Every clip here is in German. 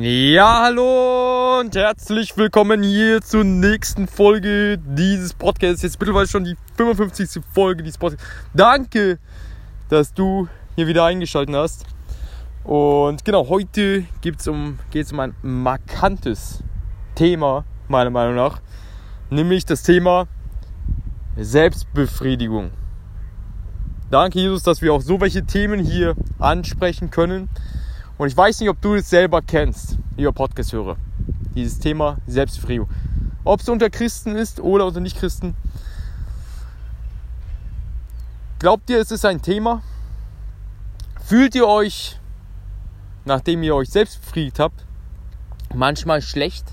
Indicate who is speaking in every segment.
Speaker 1: Ja, hallo und herzlich willkommen hier zur nächsten Folge dieses Podcasts. Jetzt mittlerweile schon die 55. Folge dieses Podcasts. Danke, dass du hier wieder eingeschaltet hast. Und genau, heute geht's um, geht's um ein markantes Thema, meiner Meinung nach. Nämlich das Thema Selbstbefriedigung. Danke, Jesus, dass wir auch so welche Themen hier ansprechen können. Und ich weiß nicht, ob du es selber kennst, lieber Podcast-Hörer. Dieses Thema Selbstbefriedigung. Ob es unter Christen ist oder unter Nicht-Christen. Glaubt ihr, es ist ein Thema? Fühlt ihr euch, nachdem ihr euch selbst befriedigt habt, manchmal schlecht?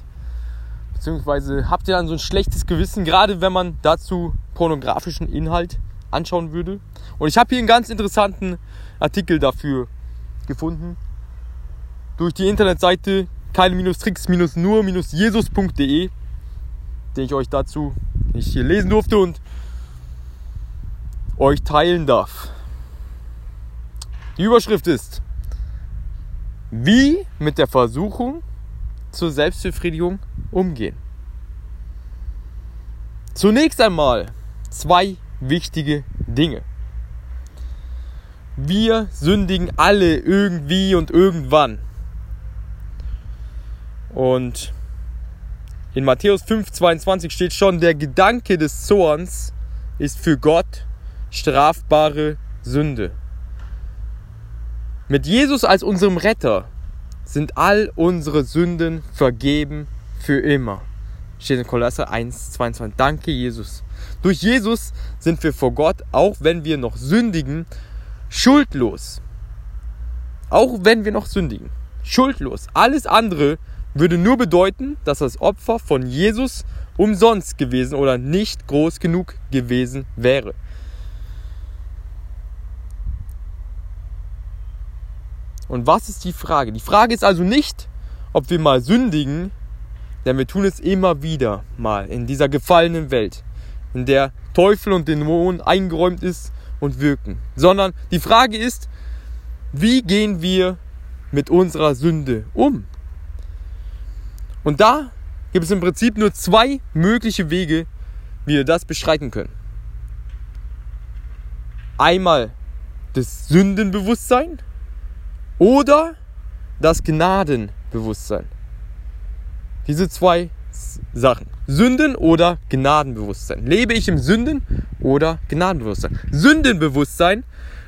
Speaker 1: Beziehungsweise habt ihr dann so ein schlechtes Gewissen, gerade wenn man dazu pornografischen Inhalt anschauen würde? Und ich habe hier einen ganz interessanten Artikel dafür gefunden durch die Internetseite keine-tricks-nur-jesus.de, den ich euch dazu nicht hier lesen durfte und euch teilen darf. Die Überschrift ist, wie mit der Versuchung zur Selbstbefriedigung umgehen. Zunächst einmal zwei wichtige Dinge. Wir sündigen alle irgendwie und irgendwann. Und in Matthäus 5,22 steht schon, der Gedanke des Zorns ist für Gott strafbare Sünde. Mit Jesus als unserem Retter sind all unsere Sünden vergeben für immer. Steht in Kolosser 1,22. Danke, Jesus. Durch Jesus sind wir vor Gott, auch wenn wir noch sündigen, schuldlos. Auch wenn wir noch sündigen. Schuldlos. Alles andere würde nur bedeuten, dass das Opfer von Jesus umsonst gewesen oder nicht groß genug gewesen wäre. Und was ist die Frage? Die Frage ist also nicht, ob wir mal sündigen, denn wir tun es immer wieder mal in dieser gefallenen Welt, in der Teufel und Dämonen eingeräumt ist und wirken, sondern die Frage ist, wie gehen wir mit unserer Sünde um? Und da gibt es im Prinzip nur zwei mögliche Wege, wie wir das beschreiten können. Einmal das Sündenbewusstsein oder das Gnadenbewusstsein. Diese zwei Sachen. Sünden oder Gnadenbewusstsein. Lebe ich im Sünden oder Gnadenbewusstsein? Sündenbewusstsein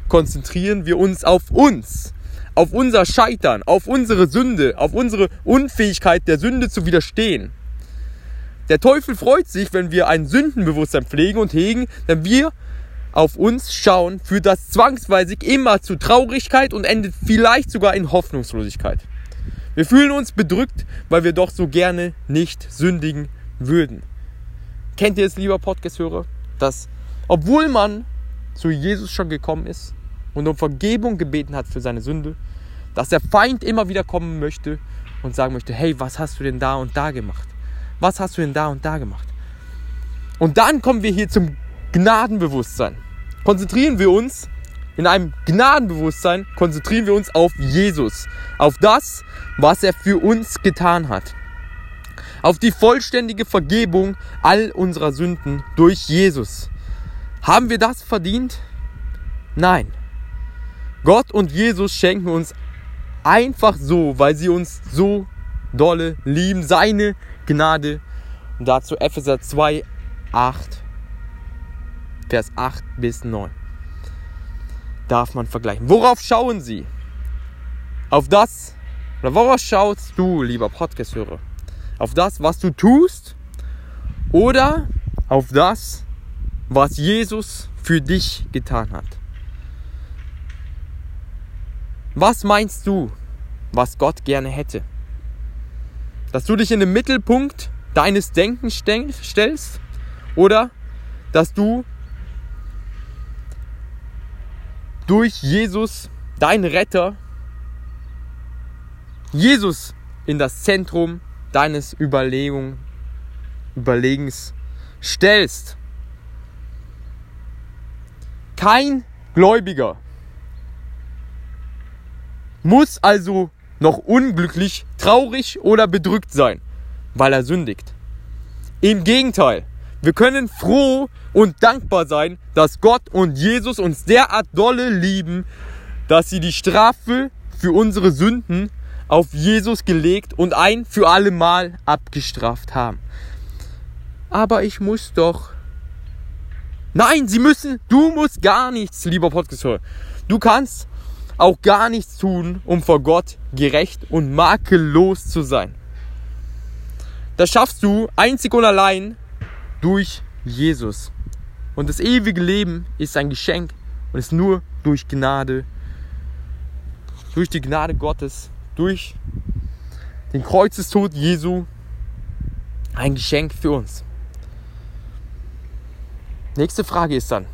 Speaker 1: konzentrieren wir uns auf uns auf unser Scheitern, auf unsere Sünde, auf unsere Unfähigkeit der Sünde zu widerstehen. Der Teufel freut sich, wenn wir ein Sündenbewusstsein pflegen und hegen, denn wir auf uns schauen, führt das zwangsweise immer zu Traurigkeit und endet vielleicht sogar in Hoffnungslosigkeit. Wir fühlen uns bedrückt, weil wir doch so gerne nicht sündigen würden. Kennt ihr es, lieber Podcast-Hörer, dass obwohl man zu Jesus schon gekommen ist und um Vergebung gebeten hat für seine Sünde, dass der Feind immer wieder kommen möchte und sagen möchte, hey, was hast du denn da und da gemacht? Was hast du denn da und da gemacht? Und dann kommen wir hier zum Gnadenbewusstsein. Konzentrieren wir uns in einem Gnadenbewusstsein, konzentrieren wir uns auf Jesus, auf das, was er für uns getan hat. Auf die vollständige Vergebung all unserer Sünden durch Jesus. Haben wir das verdient? Nein. Gott und Jesus schenken uns Einfach so, weil sie uns so dolle lieben. Seine Gnade. Und dazu Epheser 2, 8, Vers 8 bis 9. Darf man vergleichen. Worauf schauen sie? Auf das, oder worauf schaust du, lieber Podcast-Hörer? Auf das, was du tust? Oder auf das, was Jesus für dich getan hat? Was meinst du, was Gott gerne hätte? Dass du dich in den Mittelpunkt deines Denkens stellst oder dass du durch Jesus, dein Retter, Jesus in das Zentrum deines Überlegung, Überlegens stellst. Kein Gläubiger muss also noch unglücklich, traurig oder bedrückt sein, weil er sündigt. Im Gegenteil, wir können froh und dankbar sein, dass Gott und Jesus uns derart dolle lieben, dass sie die Strafe für unsere Sünden auf Jesus gelegt und ein für alle Mal abgestraft haben. Aber ich muss doch. Nein, sie müssen, du musst gar nichts, lieber Podcast. Du kannst auch gar nichts tun, um vor Gott gerecht und makellos zu sein. Das schaffst du einzig und allein durch Jesus. Und das ewige Leben ist ein Geschenk und ist nur durch Gnade, durch die Gnade Gottes, durch den Kreuzestod Jesu ein Geschenk für uns. Nächste Frage ist dann,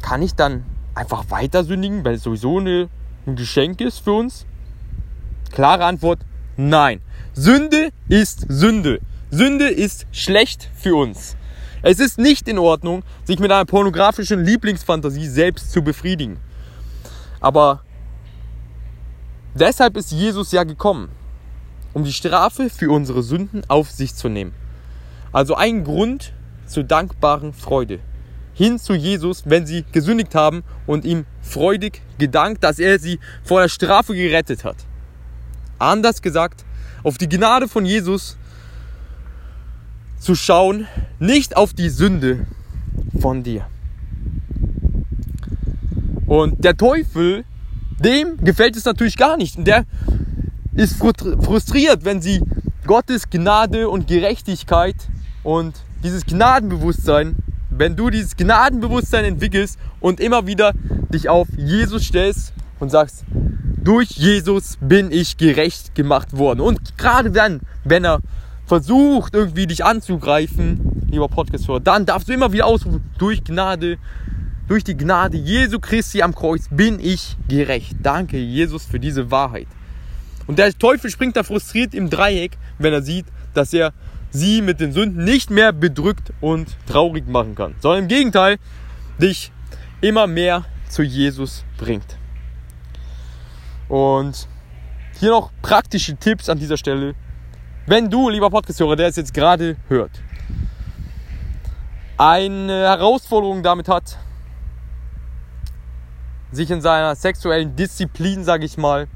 Speaker 1: kann ich dann einfach weiter sündigen, weil es sowieso eine, ein Geschenk ist für uns? Klare Antwort, nein. Sünde ist Sünde. Sünde ist schlecht für uns. Es ist nicht in Ordnung, sich mit einer pornografischen Lieblingsfantasie selbst zu befriedigen. Aber deshalb ist Jesus ja gekommen, um die Strafe für unsere Sünden auf sich zu nehmen. Also ein Grund zur dankbaren Freude. Hin zu Jesus, wenn sie gesündigt haben und ihm freudig gedankt, dass er sie vor der Strafe gerettet hat. Anders gesagt, auf die Gnade von Jesus zu schauen, nicht auf die Sünde von dir. Und der Teufel, dem gefällt es natürlich gar nicht. Und der ist frustriert, wenn sie Gottes Gnade und Gerechtigkeit und dieses Gnadenbewusstsein, wenn du dieses Gnadenbewusstsein entwickelst und immer wieder dich auf Jesus stellst und sagst, durch Jesus bin ich gerecht gemacht worden. Und gerade dann, wenn er versucht, irgendwie dich anzugreifen, lieber Podcast-Hörer, dann darfst du immer wieder ausrufen, durch Gnade, durch die Gnade Jesu Christi am Kreuz bin ich gerecht. Danke, Jesus, für diese Wahrheit. Und der Teufel springt da frustriert im Dreieck, wenn er sieht, dass er sie mit den Sünden nicht mehr bedrückt und traurig machen kann, sondern im Gegenteil dich immer mehr zu Jesus bringt. Und hier noch praktische Tipps an dieser Stelle. Wenn du, lieber Podcast-Hörer, der es jetzt gerade hört, eine Herausforderung damit hat, sich in seiner sexuellen Disziplin, sage ich mal,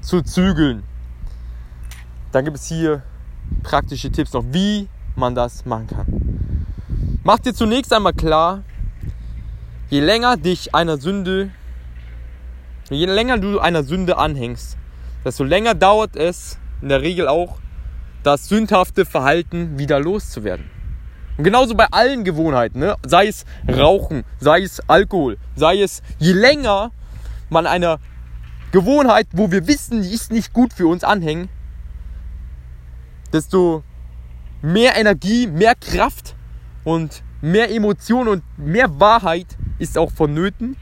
Speaker 1: zu zügeln, dann gibt es hier praktische Tipps noch, wie man das machen kann. Mach dir zunächst einmal klar, je länger dich einer Sünde, je länger du einer Sünde anhängst, desto länger dauert es in der Regel auch, das sündhafte Verhalten wieder loszuwerden. Und genauso bei allen Gewohnheiten, ne? sei es Rauchen, sei es Alkohol, sei es, je länger man einer Gewohnheit, wo wir wissen, die ist nicht gut für uns anhängen, desto mehr Energie, mehr Kraft und mehr Emotion und mehr Wahrheit ist auch vonnöten,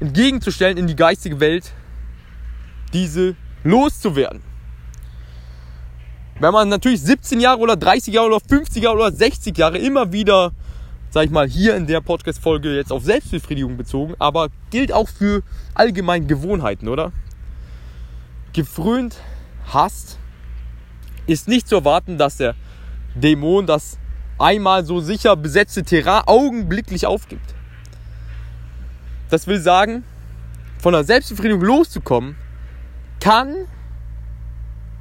Speaker 1: entgegenzustellen in die geistige Welt, diese loszuwerden. Wenn man natürlich 17 Jahre oder 30 Jahre oder 50 Jahre oder 60 Jahre immer wieder, sag ich mal, hier in der Podcast-Folge jetzt auf Selbstbefriedigung bezogen, aber gilt auch für allgemein Gewohnheiten, oder? Gefrönt hast, ist nicht zu erwarten, dass der Dämon das einmal so sicher besetzte Terrain augenblicklich aufgibt. Das will sagen, von der Selbstbefriedigung loszukommen, kann,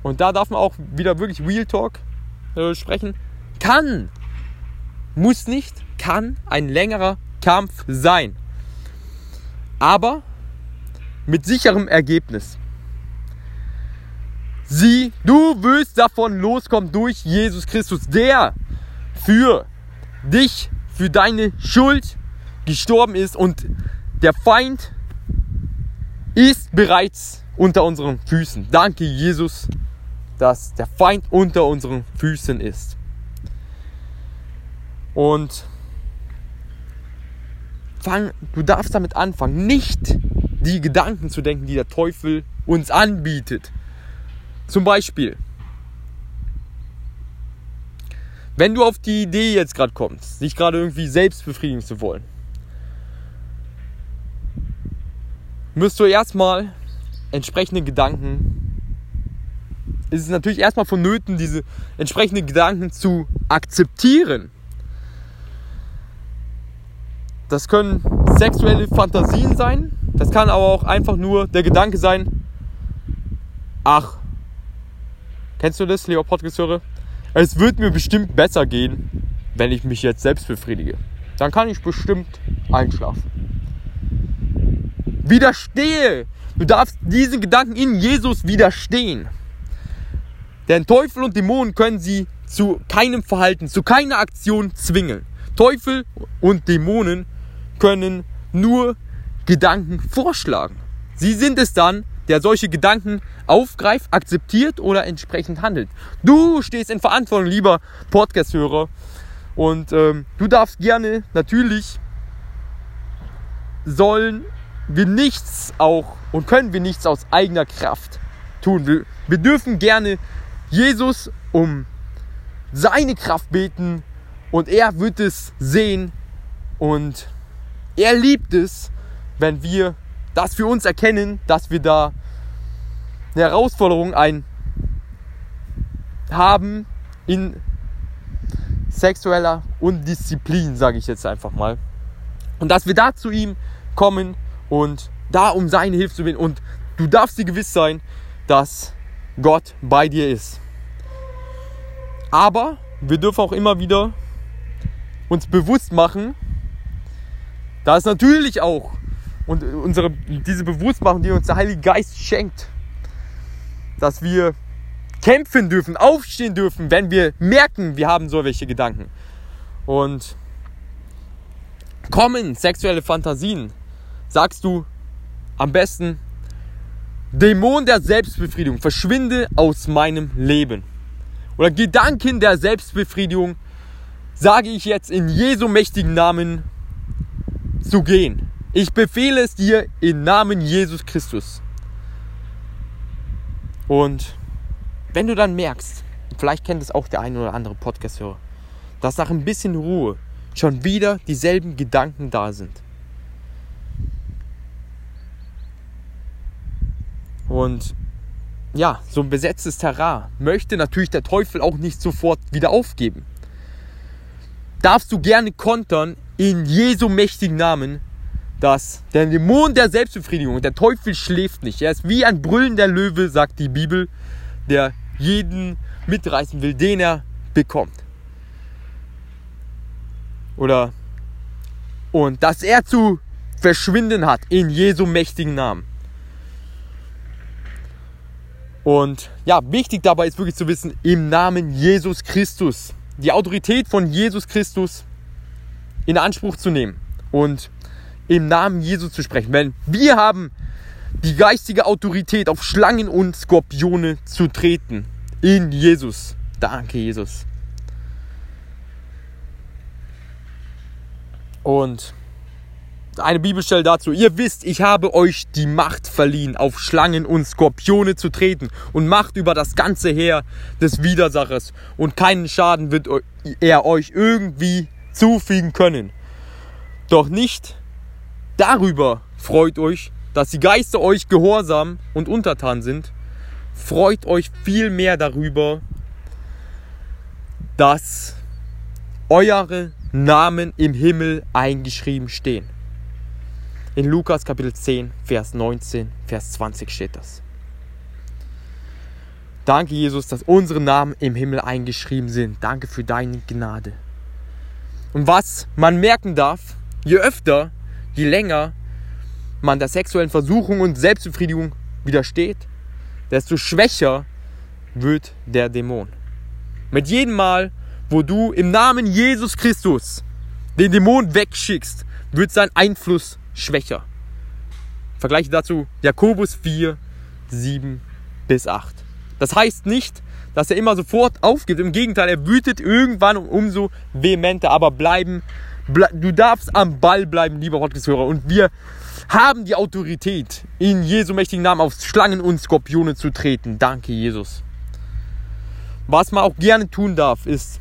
Speaker 1: und da darf man auch wieder wirklich Real Talk äh, sprechen, kann, muss nicht, kann ein längerer Kampf sein. Aber mit sicherem Ergebnis. Sieh, du wirst davon loskommen durch Jesus Christus, der für dich, für deine Schuld gestorben ist und der Feind ist bereits unter unseren Füßen. Danke Jesus, dass der Feind unter unseren Füßen ist. Und fang, du darfst damit anfangen, nicht die Gedanken zu denken, die der Teufel uns anbietet. Zum Beispiel, wenn du auf die Idee jetzt gerade kommst, dich gerade irgendwie selbst befriedigen zu wollen, müsst du erstmal entsprechende Gedanken ist es natürlich erstmal vonnöten, diese entsprechenden Gedanken zu akzeptieren. Das können sexuelle Fantasien sein, das kann aber auch einfach nur der Gedanke sein, ach, kennst du das, lieber Podcast-Hörer? Es wird mir bestimmt besser gehen, wenn ich mich jetzt selbst befriedige. Dann kann ich bestimmt einschlafen. Widerstehe! Du darfst diesen Gedanken in Jesus widerstehen. Denn Teufel und Dämonen können sie zu keinem Verhalten, zu keiner Aktion zwingen. Teufel und Dämonen können nur Gedanken vorschlagen. Sie sind es dann, der solche Gedanken aufgreift, akzeptiert oder entsprechend handelt. Du stehst in Verantwortung, lieber Podcast-Hörer. Und ähm, du darfst gerne, natürlich, sollen wir nichts auch und können wir nichts aus eigener Kraft tun. Wir, wir dürfen gerne Jesus um seine Kraft beten und er wird es sehen und er liebt es, wenn wir das für uns erkennen, dass wir da eine Herausforderung ein haben in sexueller Undisziplin, sage ich jetzt einfach mal. Und dass wir da zu ihm kommen und da um seine Hilfe zu bitten. Und du darfst dir gewiss sein, dass Gott bei dir ist. Aber wir dürfen auch immer wieder uns bewusst machen, dass natürlich auch und unsere, diese Bewusstmachung, die uns der Heilige Geist schenkt, dass wir kämpfen dürfen, aufstehen dürfen, wenn wir merken, wir haben solche Gedanken. Und kommen sexuelle Fantasien, sagst du am besten, Dämon der Selbstbefriedigung, verschwinde aus meinem Leben oder Gedanken der Selbstbefriedigung, sage ich jetzt in Jesu mächtigen Namen zu gehen. Ich befehle es dir im Namen Jesus Christus. Und wenn du dann merkst, vielleicht kennt es auch der ein oder andere Podcast-Hörer, dass nach ein bisschen Ruhe schon wieder dieselben Gedanken da sind. Und ja, so ein besetztes Terrain möchte natürlich der Teufel auch nicht sofort wieder aufgeben. Darfst du gerne kontern in Jesu mächtigen Namen, dass der Dämon der Selbstbefriedigung, der Teufel schläft nicht. Er ist wie ein brüllender Löwe, sagt die Bibel, der jeden mitreißen will, den er bekommt. Oder und dass er zu verschwinden hat in Jesu mächtigen Namen. Und ja, wichtig dabei ist wirklich zu wissen, im Namen Jesus Christus, die Autorität von Jesus Christus in Anspruch zu nehmen und im Namen Jesus zu sprechen. Wenn wir haben die geistige Autorität auf Schlangen und Skorpione zu treten. In Jesus. Danke, Jesus. Und eine Bibelstelle dazu. Ihr wisst, ich habe euch die Macht verliehen, auf Schlangen und Skorpione zu treten und Macht über das ganze Heer des Widersachers. Und keinen Schaden wird er euch irgendwie zufügen können. Doch nicht darüber freut euch, dass die Geister euch gehorsam und untertan sind. Freut euch vielmehr darüber, dass eure Namen im Himmel eingeschrieben stehen. In Lukas Kapitel 10, Vers 19, Vers 20 steht das. Danke, Jesus, dass unsere Namen im Himmel eingeschrieben sind. Danke für deine Gnade. Und was man merken darf, je öfter, je länger man der sexuellen Versuchung und Selbstbefriedigung widersteht, desto schwächer wird der Dämon. Mit jedem Mal, wo du im Namen Jesus Christus den Dämon wegschickst, wird sein Einfluss schwächer. Vergleiche dazu Jakobus 4, 7 bis 8. Das heißt nicht, dass er immer sofort aufgibt. Im Gegenteil, er wütet irgendwann umso vehementer. Aber bleiben, ble du darfst am Ball bleiben, lieber Podcast-Hörer. Und wir haben die Autorität, in Jesu mächtigen Namen auf Schlangen und Skorpione zu treten. Danke, Jesus. Was man auch gerne tun darf, ist,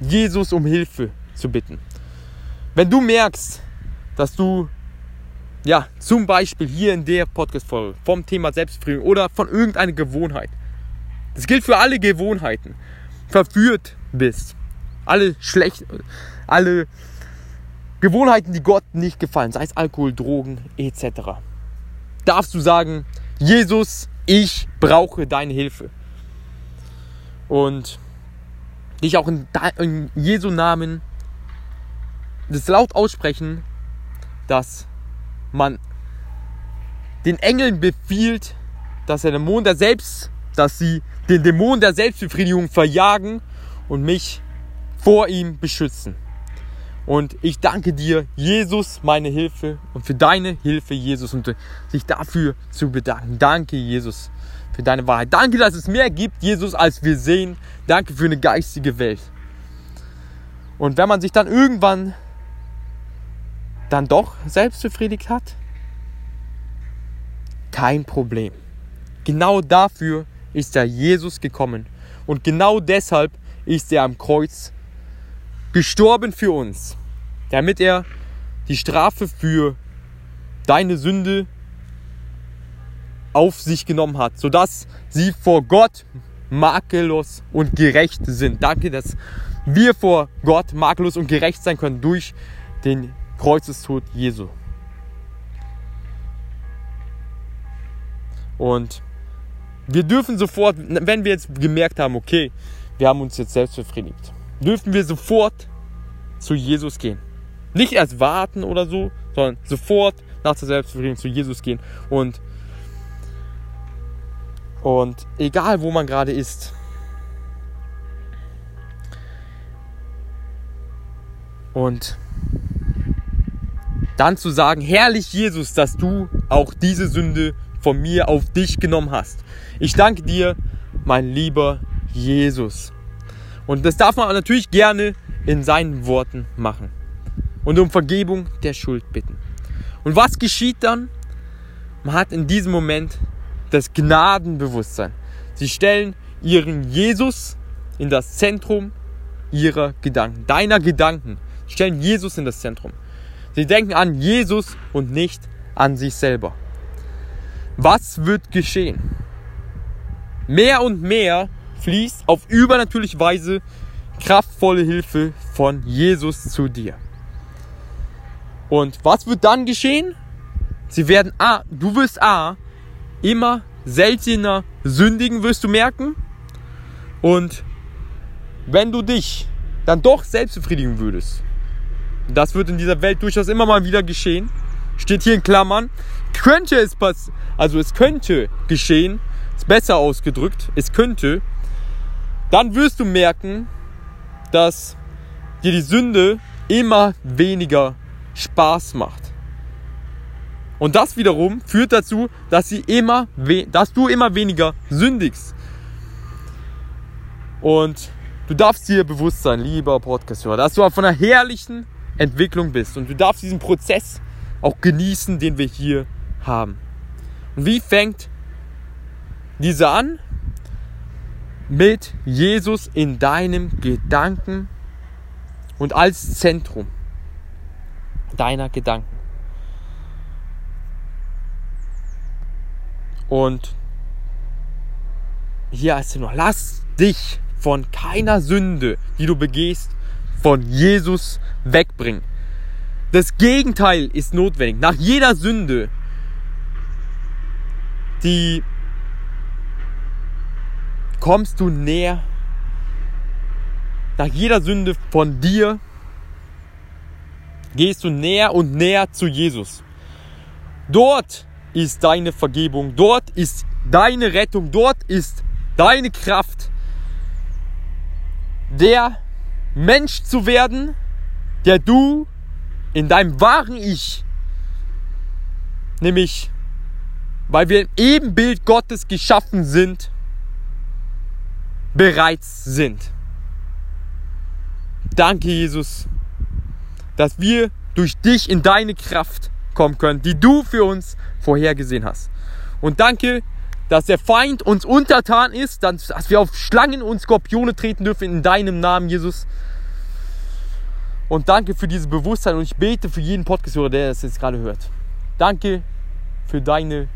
Speaker 1: Jesus um Hilfe zu bitten. Wenn du merkst, dass du ja, zum Beispiel hier in der Podcast-Folge vom Thema Selbstbefriedigung oder von irgendeiner Gewohnheit. Das gilt für alle Gewohnheiten. Verführt bist. Alle schlecht, alle Gewohnheiten, die Gott nicht gefallen, sei es Alkohol, Drogen etc. Darfst du sagen, Jesus, ich brauche deine Hilfe. Und dich auch in, in Jesu Namen das laut aussprechen, dass man den Engeln befiehlt, dass der Dämon der Selbst, dass sie den Dämon der Selbstbefriedigung verjagen und mich vor ihm beschützen. Und ich danke dir, Jesus, meine Hilfe und für deine Hilfe, Jesus, und sich dafür zu bedanken. Danke, Jesus, für deine Wahrheit. Danke, dass es mehr gibt, Jesus, als wir sehen. Danke für eine geistige Welt. Und wenn man sich dann irgendwann dann doch selbst befriedigt hat, kein Problem. Genau dafür ist der Jesus gekommen. Und genau deshalb ist er am Kreuz gestorben für uns, damit er die Strafe für deine Sünde auf sich genommen hat, sodass sie vor Gott makellos und gerecht sind. Danke, dass wir vor Gott makellos und gerecht sein können durch den Kreuzestod Jesu. Und wir dürfen sofort, wenn wir jetzt gemerkt haben, okay, wir haben uns jetzt selbst befriedigt, dürfen wir sofort zu Jesus gehen. Nicht erst warten oder so, sondern sofort nach der Selbstbefriedigung zu Jesus gehen. Und, und egal, wo man gerade ist, und dann zu sagen, herrlich Jesus, dass du auch diese Sünde von mir auf dich genommen hast. Ich danke dir, mein lieber Jesus. Und das darf man natürlich gerne in seinen Worten machen. Und um Vergebung der Schuld bitten. Und was geschieht dann? Man hat in diesem Moment das Gnadenbewusstsein. Sie stellen ihren Jesus in das Zentrum ihrer Gedanken, deiner Gedanken. Sie stellen Jesus in das Zentrum. Sie denken an Jesus und nicht an sich selber. Was wird geschehen? Mehr und mehr fließt auf übernatürliche Weise kraftvolle Hilfe von Jesus zu dir. Und was wird dann geschehen? Sie werden A, du wirst A, immer seltener sündigen, wirst du merken. Und wenn du dich dann doch selbst befriedigen würdest, das wird in dieser Welt durchaus immer mal wieder geschehen, steht hier in Klammern, könnte es passieren, also es könnte geschehen, ist besser ausgedrückt, es könnte, dann wirst du merken, dass dir die Sünde immer weniger Spaß macht. Und das wiederum führt dazu, dass, sie immer dass du immer weniger sündigst. Und du darfst dir bewusst sein, lieber Podcast-Hörer, dass du auf einer herrlichen Entwicklung bist. Und du darfst diesen Prozess auch genießen, den wir hier haben. Und wie fängt diese an? Mit Jesus in deinem Gedanken und als Zentrum deiner Gedanken. Und hier heißt es noch, lass dich von keiner Sünde, die du begehst, von Jesus wegbringen. Das Gegenteil ist notwendig. Nach jeder Sünde, die kommst du näher. Nach jeder Sünde von dir gehst du näher und näher zu Jesus. Dort ist deine Vergebung, dort ist deine Rettung, dort ist deine Kraft, der Mensch zu werden, der du in deinem wahren Ich, nämlich weil wir im Ebenbild Gottes geschaffen sind, bereits sind. Danke, Jesus, dass wir durch dich in deine Kraft kommen können, die du für uns vorhergesehen hast. Und danke, dass der Feind uns untertan ist, dass wir auf Schlangen und Skorpione treten dürfen in deinem Namen, Jesus. Und danke für dieses Bewusstsein und ich bete für jeden Podcast-Hörer, der das jetzt gerade hört. Danke für deine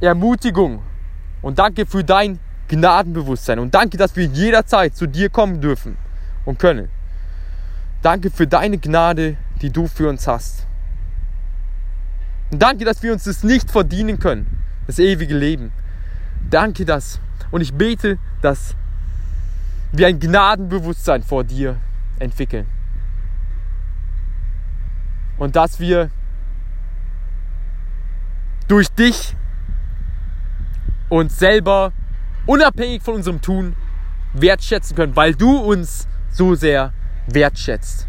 Speaker 1: Ermutigung und danke für dein Gnadenbewusstsein und danke, dass wir jederzeit zu dir kommen dürfen und können. Danke für deine Gnade, die du für uns hast. Und danke, dass wir uns das nicht verdienen können, das ewige Leben. Danke das. Und ich bete, dass wir ein Gnadenbewusstsein vor dir entwickeln. Und dass wir durch dich uns selber unabhängig von unserem Tun wertschätzen können, weil du uns so sehr wertschätzt.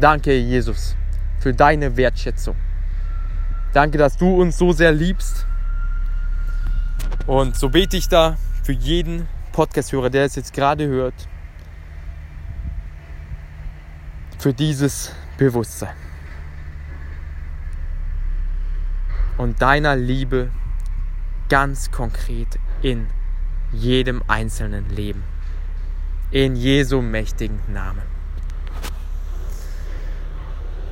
Speaker 1: Danke, Jesus, für deine Wertschätzung. Danke, dass du uns so sehr liebst. Und so bete ich da für jeden Podcast-Hörer, der es jetzt gerade hört, für dieses Bewusstsein. Und deiner Liebe ganz konkret in jedem einzelnen Leben. In Jesu mächtigen Namen.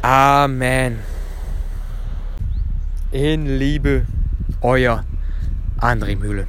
Speaker 1: Amen. In Liebe, euer André Mühle.